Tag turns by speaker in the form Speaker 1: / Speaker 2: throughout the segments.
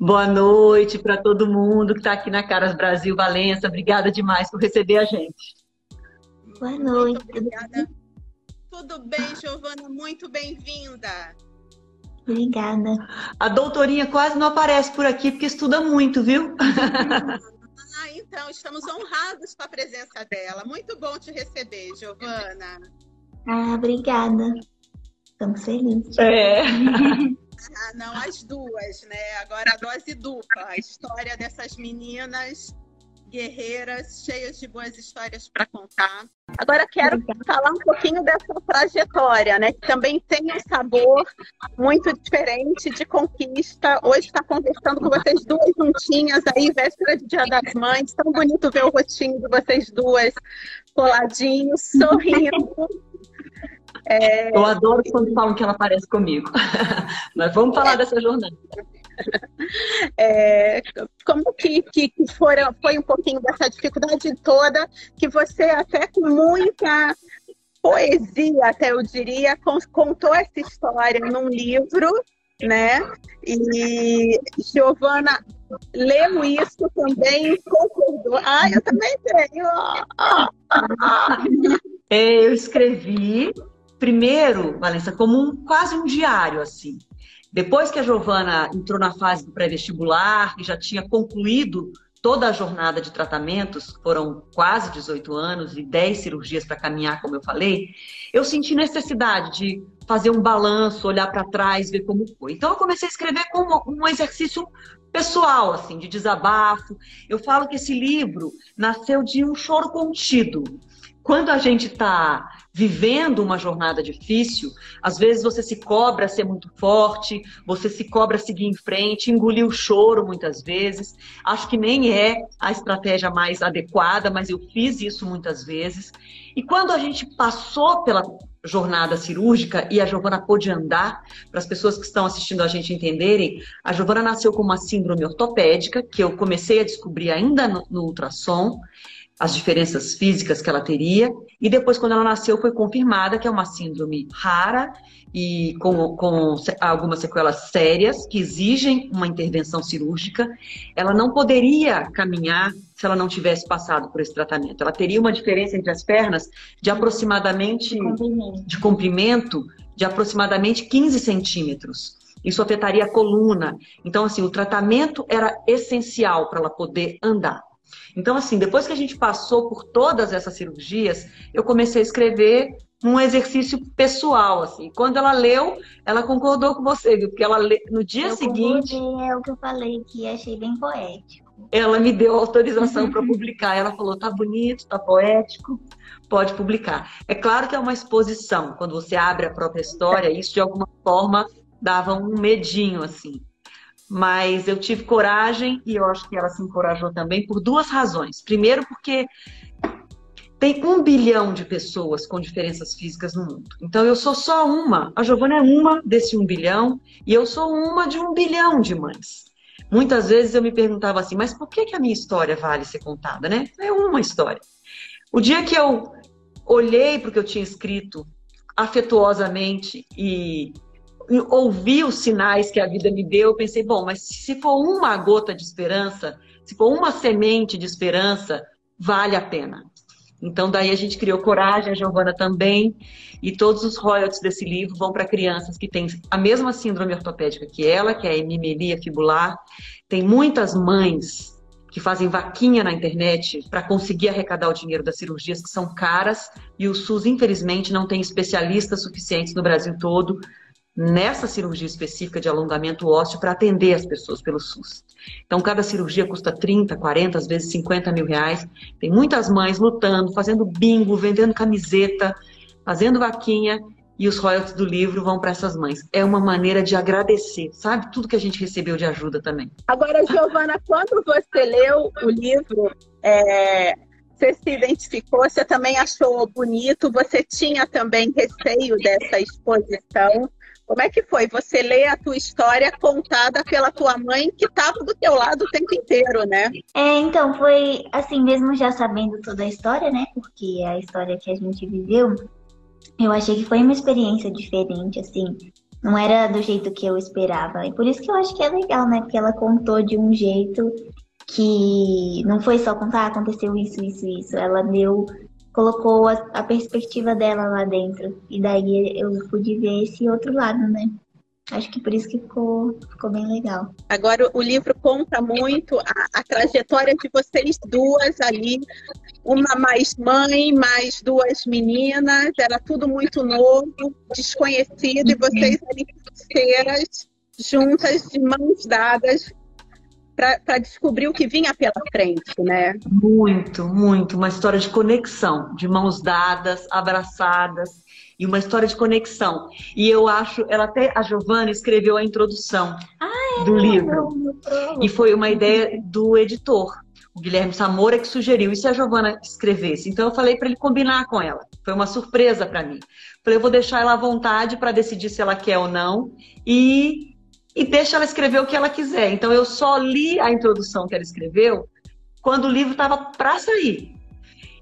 Speaker 1: Boa noite para todo mundo que está aqui na Caras Brasil Valença. Obrigada demais por receber a gente.
Speaker 2: Boa noite.
Speaker 3: Muito obrigada. Tudo bem, Giovana? Muito bem-vinda.
Speaker 2: Obrigada.
Speaker 1: A doutorinha quase não aparece por aqui porque estuda muito, viu?
Speaker 3: Ah, então, estamos honrados com a presença dela. Muito bom te receber, Giovana.
Speaker 2: Ah, obrigada. Estamos felizes.
Speaker 1: É.
Speaker 3: Ah, não, as duas, né? Agora a dose dupla. A história dessas meninas guerreiras, cheias de boas histórias para contar. Agora quero falar um pouquinho dessa trajetória, né? Que também tem um sabor muito diferente de conquista. Hoje está conversando com vocês duas juntinhas aí, véspera de Dia das Mães. Tão bonito ver o rostinho de vocês duas coladinhos, sorrindo.
Speaker 1: É... Eu adoro quando falam que ela parece comigo. Mas vamos falar é. dessa jornada.
Speaker 3: É, como que, que foram, foi um pouquinho dessa dificuldade toda, que você até com muita poesia, até eu diria, contou essa história num livro, né? E Giovana leu isso também e concordou. Ah, eu também tenho.
Speaker 1: É, eu escrevi primeiro, Valença, como um, quase um diário, assim. Depois que a Giovana entrou na fase do pré-vestibular e já tinha concluído toda a jornada de tratamentos, foram quase 18 anos e 10 cirurgias para caminhar, como eu falei, eu senti necessidade de fazer um balanço, olhar para trás, ver como foi. Então eu comecei a escrever como um exercício pessoal, assim, de desabafo. Eu falo que esse livro nasceu de um choro contido. Quando a gente está vivendo uma jornada difícil, às vezes você se cobra ser muito forte, você se cobra seguir em frente, engolir o choro muitas vezes. Acho que nem é a estratégia mais adequada, mas eu fiz isso muitas vezes. E quando a gente passou pela jornada cirúrgica e a Giovana pôde andar, para as pessoas que estão assistindo a gente entenderem, a Giovana nasceu com uma síndrome ortopédica, que eu comecei a descobrir ainda no, no ultrassom, as diferenças físicas que ela teria. E depois, quando ela nasceu, foi confirmada que é uma síndrome rara e com, com algumas sequelas sérias que exigem uma intervenção cirúrgica. Ela não poderia caminhar se ela não tivesse passado por esse tratamento. Ela teria uma diferença entre as pernas de aproximadamente de comprimento de aproximadamente 15 centímetros. Isso afetaria a coluna. Então, assim, o tratamento era essencial para ela poder andar. Então, assim, depois que a gente passou por todas essas cirurgias, eu comecei a escrever um exercício pessoal, assim. Quando ela leu, ela concordou com você, viu? Porque ela no dia
Speaker 2: eu
Speaker 1: seguinte.
Speaker 2: É o que eu falei, que achei bem poético.
Speaker 1: Ela me deu autorização para publicar. Ela falou: tá bonito, tá poético, pode publicar. É claro que é uma exposição. Quando você abre a própria história, isso de alguma forma dava um medinho, assim. Mas eu tive coragem e eu acho que ela se encorajou também por duas razões. Primeiro, porque tem um bilhão de pessoas com diferenças físicas no mundo. Então eu sou só uma. A Giovana é uma desse um bilhão e eu sou uma de um bilhão de mães. Muitas vezes eu me perguntava assim, mas por que, que a minha história vale ser contada, né? É uma história. O dia que eu olhei para o que eu tinha escrito afetuosamente e ouvi os sinais que a vida me deu, eu pensei, bom, mas se for uma gota de esperança, se for uma semente de esperança, vale a pena. Então, daí a gente criou Coragem, a Giovana também, e todos os royalties desse livro vão para crianças que têm a mesma síndrome ortopédica que ela, que é a hemimelia fibular. Tem muitas mães que fazem vaquinha na internet para conseguir arrecadar o dinheiro das cirurgias que são caras, e o SUS, infelizmente, não tem especialistas suficientes no Brasil todo nessa cirurgia específica de alongamento ósseo para atender as pessoas pelo SUS. Então, cada cirurgia custa 30, 40, às vezes 50 mil reais. Tem muitas mães lutando, fazendo bingo, vendendo camiseta, fazendo vaquinha, e os royalties do livro vão para essas mães. É uma maneira de agradecer, sabe? Tudo que a gente recebeu de ajuda também.
Speaker 3: Agora, Giovana, quando você leu o livro, é, você se identificou, você também achou bonito, você tinha também receio dessa exposição. Como é que foi você ler a tua história contada pela tua mãe que estava do teu lado o tempo inteiro, né?
Speaker 2: É, então foi assim, mesmo já sabendo toda a história, né? Porque é a história que a gente viveu, eu achei que foi uma experiência diferente, assim. não era do jeito que eu esperava. E por isso que eu acho que é legal, né? Porque ela contou de um jeito que não foi só contar, ah, aconteceu isso, isso, isso. Ela deu, colocou a, a perspectiva dela lá dentro. E daí eu pude ver esse outro lado, né? Acho que por isso que ficou, ficou bem legal.
Speaker 3: Agora, o livro conta muito a, a, trajetória de vocês duas ali. Uma mais mãe, mais duas meninas. Era tudo muito novo, desconhecido. E vocês ali, parceiras, juntas, de mãos dadas, para descobrir o que vinha pela frente, né?
Speaker 1: Muito, muito. Uma história de conexão, de mãos dadas, abraçadas e uma história de conexão. E eu acho, ela até a Giovana escreveu a introdução ah, é, do livro. E foi uma ideia do editor, o Guilherme Samora, que sugeriu. E se a Giovana escrevesse? Então eu falei para ele combinar com ela. Foi uma surpresa para mim. Falei, eu vou deixar ela à vontade para decidir se ela quer ou não. E e deixa ela escrever o que ela quiser. Então eu só li a introdução que ela escreveu quando o livro estava para sair.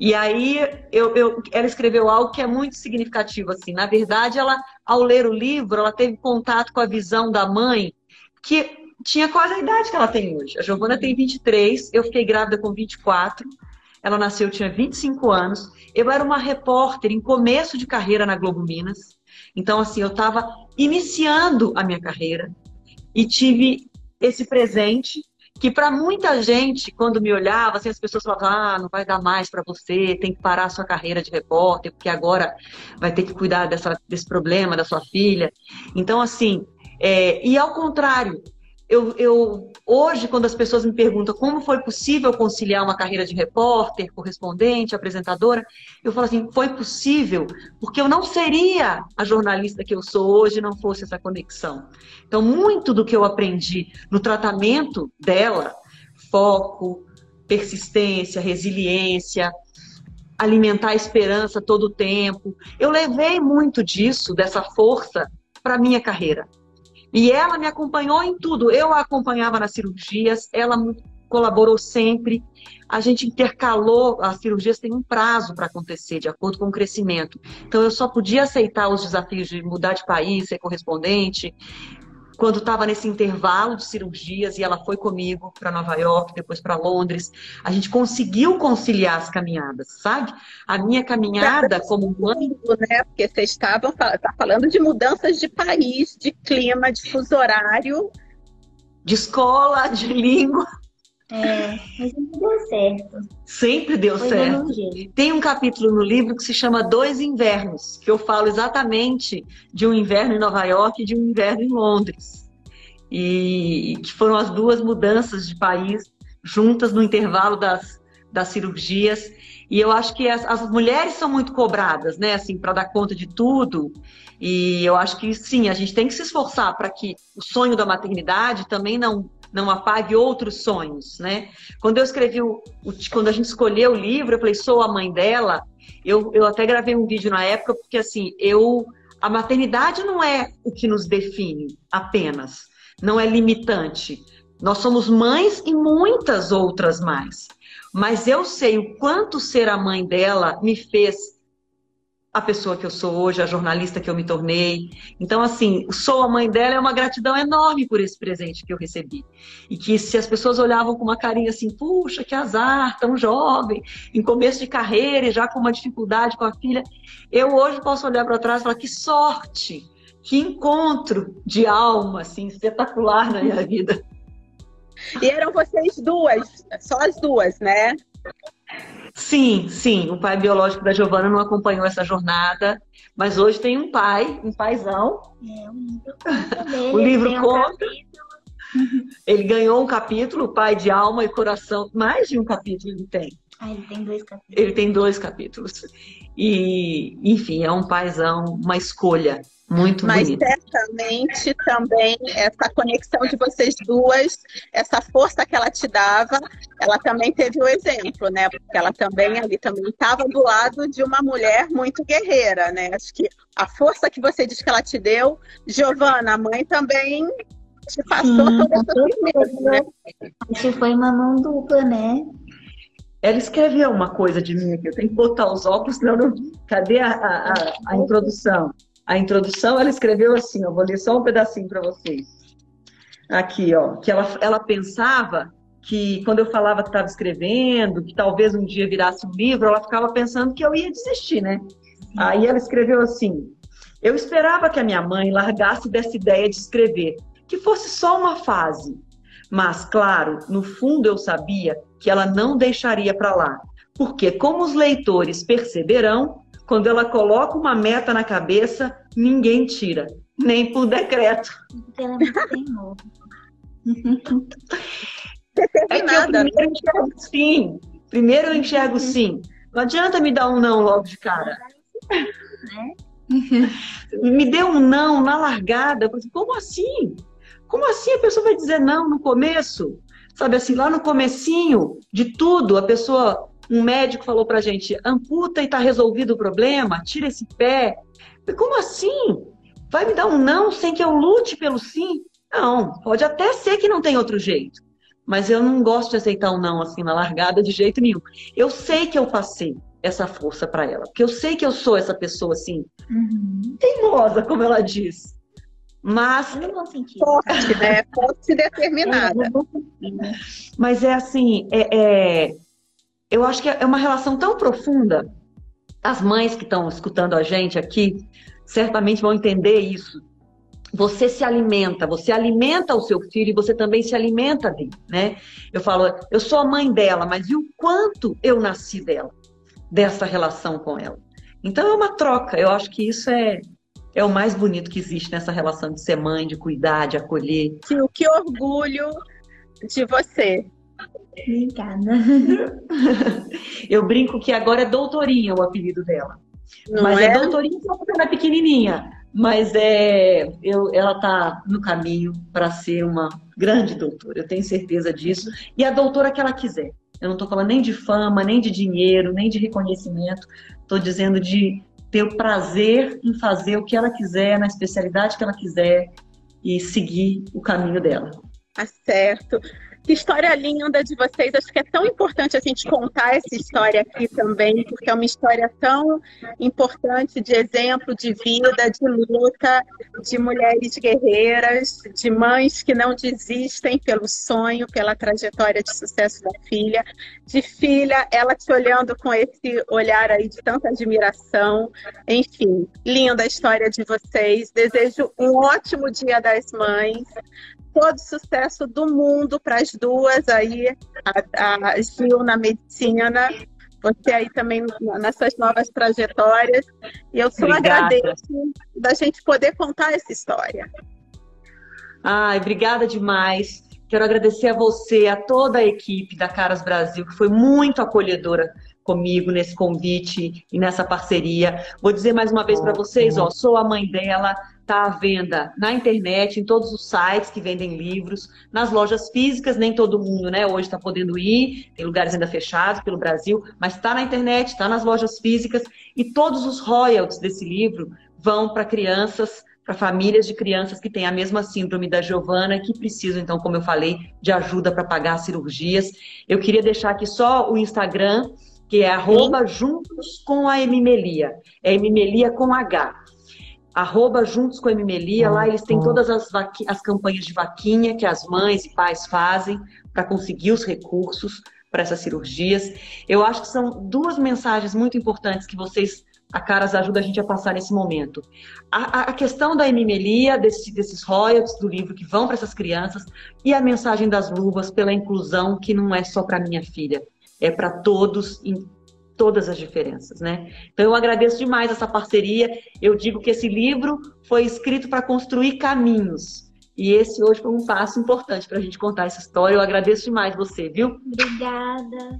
Speaker 1: E aí eu, eu, ela escreveu algo que é muito significativo assim. Na verdade, ela ao ler o livro, ela teve contato com a visão da mãe que tinha quase a idade que ela tem hoje. A Giovana tem 23, eu fiquei grávida com 24. Ela nasceu, tinha 25 anos. Eu era uma repórter em começo de carreira na Globo Minas. Então, assim, eu estava iniciando a minha carreira e tive esse presente que para muita gente, quando me olhava, assim, as pessoas falavam, ah, não vai dar mais para você, tem que parar a sua carreira de repórter, porque agora vai ter que cuidar dessa, desse problema da sua filha. Então, assim, é, e ao contrário, eu, eu, hoje, quando as pessoas me perguntam como foi possível conciliar uma carreira de repórter, correspondente, apresentadora, eu falo assim, foi possível porque eu não seria a jornalista que eu sou hoje não fosse essa conexão. Então, muito do que eu aprendi no tratamento dela, foco, persistência, resiliência, alimentar a esperança todo o tempo, eu levei muito disso, dessa força, para minha carreira. E ela me acompanhou em tudo. Eu a acompanhava nas cirurgias, ela colaborou sempre. A gente intercalou, as cirurgias têm um prazo para acontecer, de acordo com o crescimento. Então, eu só podia aceitar os desafios de mudar de país, ser correspondente, quando estava nesse intervalo de cirurgias e ela foi comigo para Nova York, depois para Londres, a gente conseguiu conciliar as caminhadas, sabe? A minha caminhada como mãe,
Speaker 3: né? Porque vocês estavam tá falando de mudanças de país, de clima, de fuso horário,
Speaker 1: de escola, de língua.
Speaker 2: É, mas sempre deu certo.
Speaker 1: Sempre deu Foi certo. Tem um capítulo no livro que se chama Dois Invernos, que eu falo exatamente de um inverno em Nova York e de um inverno em Londres. E que foram as duas mudanças de país juntas no intervalo das, das cirurgias. E eu acho que as, as mulheres são muito cobradas, né, assim, para dar conta de tudo. E eu acho que sim, a gente tem que se esforçar para que o sonho da maternidade também não não apague outros sonhos, né? Quando eu escrevi o, o, quando a gente escolheu o livro, eu falei, sou a mãe dela. Eu, eu até gravei um vídeo na época, porque assim, eu a maternidade não é o que nos define apenas, não é limitante. Nós somos mães e muitas outras mais. Mas eu sei o quanto ser a mãe dela me fez a pessoa que eu sou hoje, a jornalista que eu me tornei. Então, assim, sou a mãe dela é uma gratidão enorme por esse presente que eu recebi. E que se as pessoas olhavam com uma carinha assim, puxa, que azar, tão jovem, em começo de carreira e já com uma dificuldade com a filha, eu hoje posso olhar para trás e falar que sorte, que encontro de alma, assim, espetacular na minha vida.
Speaker 3: E eram vocês duas, só as duas, né?
Speaker 1: Sim, sim. O pai biológico da Giovana não acompanhou essa jornada, mas hoje tem um pai, um paizão. É, o livro, o livro conta. Um ele ganhou um capítulo, pai de alma e coração. Mais de um capítulo ele tem.
Speaker 2: Ah, ele tem dois capítulos.
Speaker 1: Ele tem dois capítulos. E, enfim, é um paizão, uma escolha muito
Speaker 3: Mas
Speaker 1: bonito.
Speaker 3: certamente também essa conexão de vocês duas, essa força que ela te dava, ela também teve o exemplo, né? Porque ela também ali também estava do lado de uma mulher muito guerreira, né? Acho que a força que você diz que ela te deu, Giovana, a mãe também te passou hum, toda essa firmeza, né?
Speaker 2: Acho que foi uma mão dupla, né?
Speaker 1: Ela escreveu uma coisa de mim aqui, eu tenho que botar os óculos, senão não. Cadê a, a, a, a introdução? A introdução, ela escreveu assim, eu vou ler só um pedacinho para vocês. Aqui, ó, que ela, ela pensava que quando eu falava que estava escrevendo, que talvez um dia virasse um livro, ela ficava pensando que eu ia desistir, né? Aí ela escreveu assim: Eu esperava que a minha mãe largasse dessa ideia de escrever, que fosse só uma fase. Mas, claro, no fundo eu sabia que ela não deixaria para lá, porque, como os leitores perceberão, quando ela coloca uma meta na cabeça, ninguém tira, nem por decreto.
Speaker 2: Ela é muito teimosa.
Speaker 1: É que eu primeiro enxergo sim. Primeiro eu enxergo sim. Não adianta me dar um não logo de cara. me deu um não na largada. Como assim? Como assim a pessoa vai dizer não no começo? Sabe assim, lá no comecinho de tudo, a pessoa, um médico falou pra gente, amputa e tá resolvido o problema, tira esse pé. Como assim? Vai me dar um não sem que eu lute pelo sim? Não, pode até ser que não tem outro jeito. Mas eu não gosto de aceitar um não assim na largada de jeito nenhum. Eu sei que eu passei essa força para ela, porque eu sei que eu sou essa pessoa assim, uhum. teimosa, como ela diz. Mas.
Speaker 3: Sentido. Forte, né? Forte e determinada.
Speaker 1: É, Mas é assim, é, é, eu acho que é uma relação tão profunda. As mães que estão escutando a gente aqui certamente vão entender isso. Você se alimenta, você alimenta o seu filho e você também se alimenta dele, né? Eu falo, eu sou a mãe dela, mas e o quanto eu nasci dela, dessa relação com ela? Então é uma troca. Eu acho que isso é, é o mais bonito que existe nessa relação de ser mãe, de cuidar, de acolher.
Speaker 3: Que, que orgulho de você.
Speaker 2: Obrigada.
Speaker 1: Eu brinco que agora é doutorinha o apelido dela. Não Mas é, é doutorinha porque ela é pequenininha. Mas é, eu, ela está no caminho para ser uma grande doutora, eu tenho certeza disso. E a doutora que ela quiser. Eu não estou falando nem de fama, nem de dinheiro, nem de reconhecimento. Estou dizendo de ter o prazer em fazer o que ela quiser, na especialidade que ela quiser e seguir o caminho dela.
Speaker 3: Tá certo. Que história linda de vocês. Acho que é tão importante a gente contar essa história aqui também, porque é uma história tão importante de exemplo de vida, de luta, de mulheres guerreiras, de mães que não desistem pelo sonho, pela trajetória de sucesso da filha, de filha, ela te olhando com esse olhar aí de tanta admiração. Enfim, linda a história de vocês. Desejo um ótimo Dia das Mães todo sucesso do mundo para as duas aí, a, a Gil na medicina, você aí também nessas novas trajetórias. E eu só obrigada. agradeço da gente poder contar essa história.
Speaker 1: Ai, obrigada demais. Quero agradecer a você, a toda a equipe da Caras Brasil, que foi muito acolhedora comigo nesse convite e nessa parceria. Vou dizer mais uma vez para vocês, ó, sou a mãe dela, está à venda na internet, em todos os sites que vendem livros, nas lojas físicas, nem todo mundo, né, hoje está podendo ir, tem lugares ainda fechados pelo Brasil, mas está na internet, está nas lojas físicas, e todos os royalties desse livro vão para crianças, para famílias de crianças que têm a mesma síndrome da Giovana, que precisam, então, como eu falei, de ajuda para pagar cirurgias. Eu queria deixar aqui só o Instagram, que é arroba juntos com a Emimelia. É Emimelia com H arroba Juntos com a Emimelia, lá eles têm todas as, as campanhas de vaquinha que as mães e pais fazem para conseguir os recursos para essas cirurgias. Eu acho que são duas mensagens muito importantes que vocês, a Caras, ajuda a gente a passar nesse momento. A, a questão da Emimelia, desse, desses royalties do livro que vão para essas crianças, e a mensagem das luvas pela inclusão, que não é só para minha filha, é para todos, em todas as diferenças, né? Então eu agradeço demais essa parceria. Eu digo que esse livro foi escrito para construir caminhos. E esse hoje foi um passo importante para a gente contar essa história. Eu agradeço demais você, viu?
Speaker 2: Obrigada.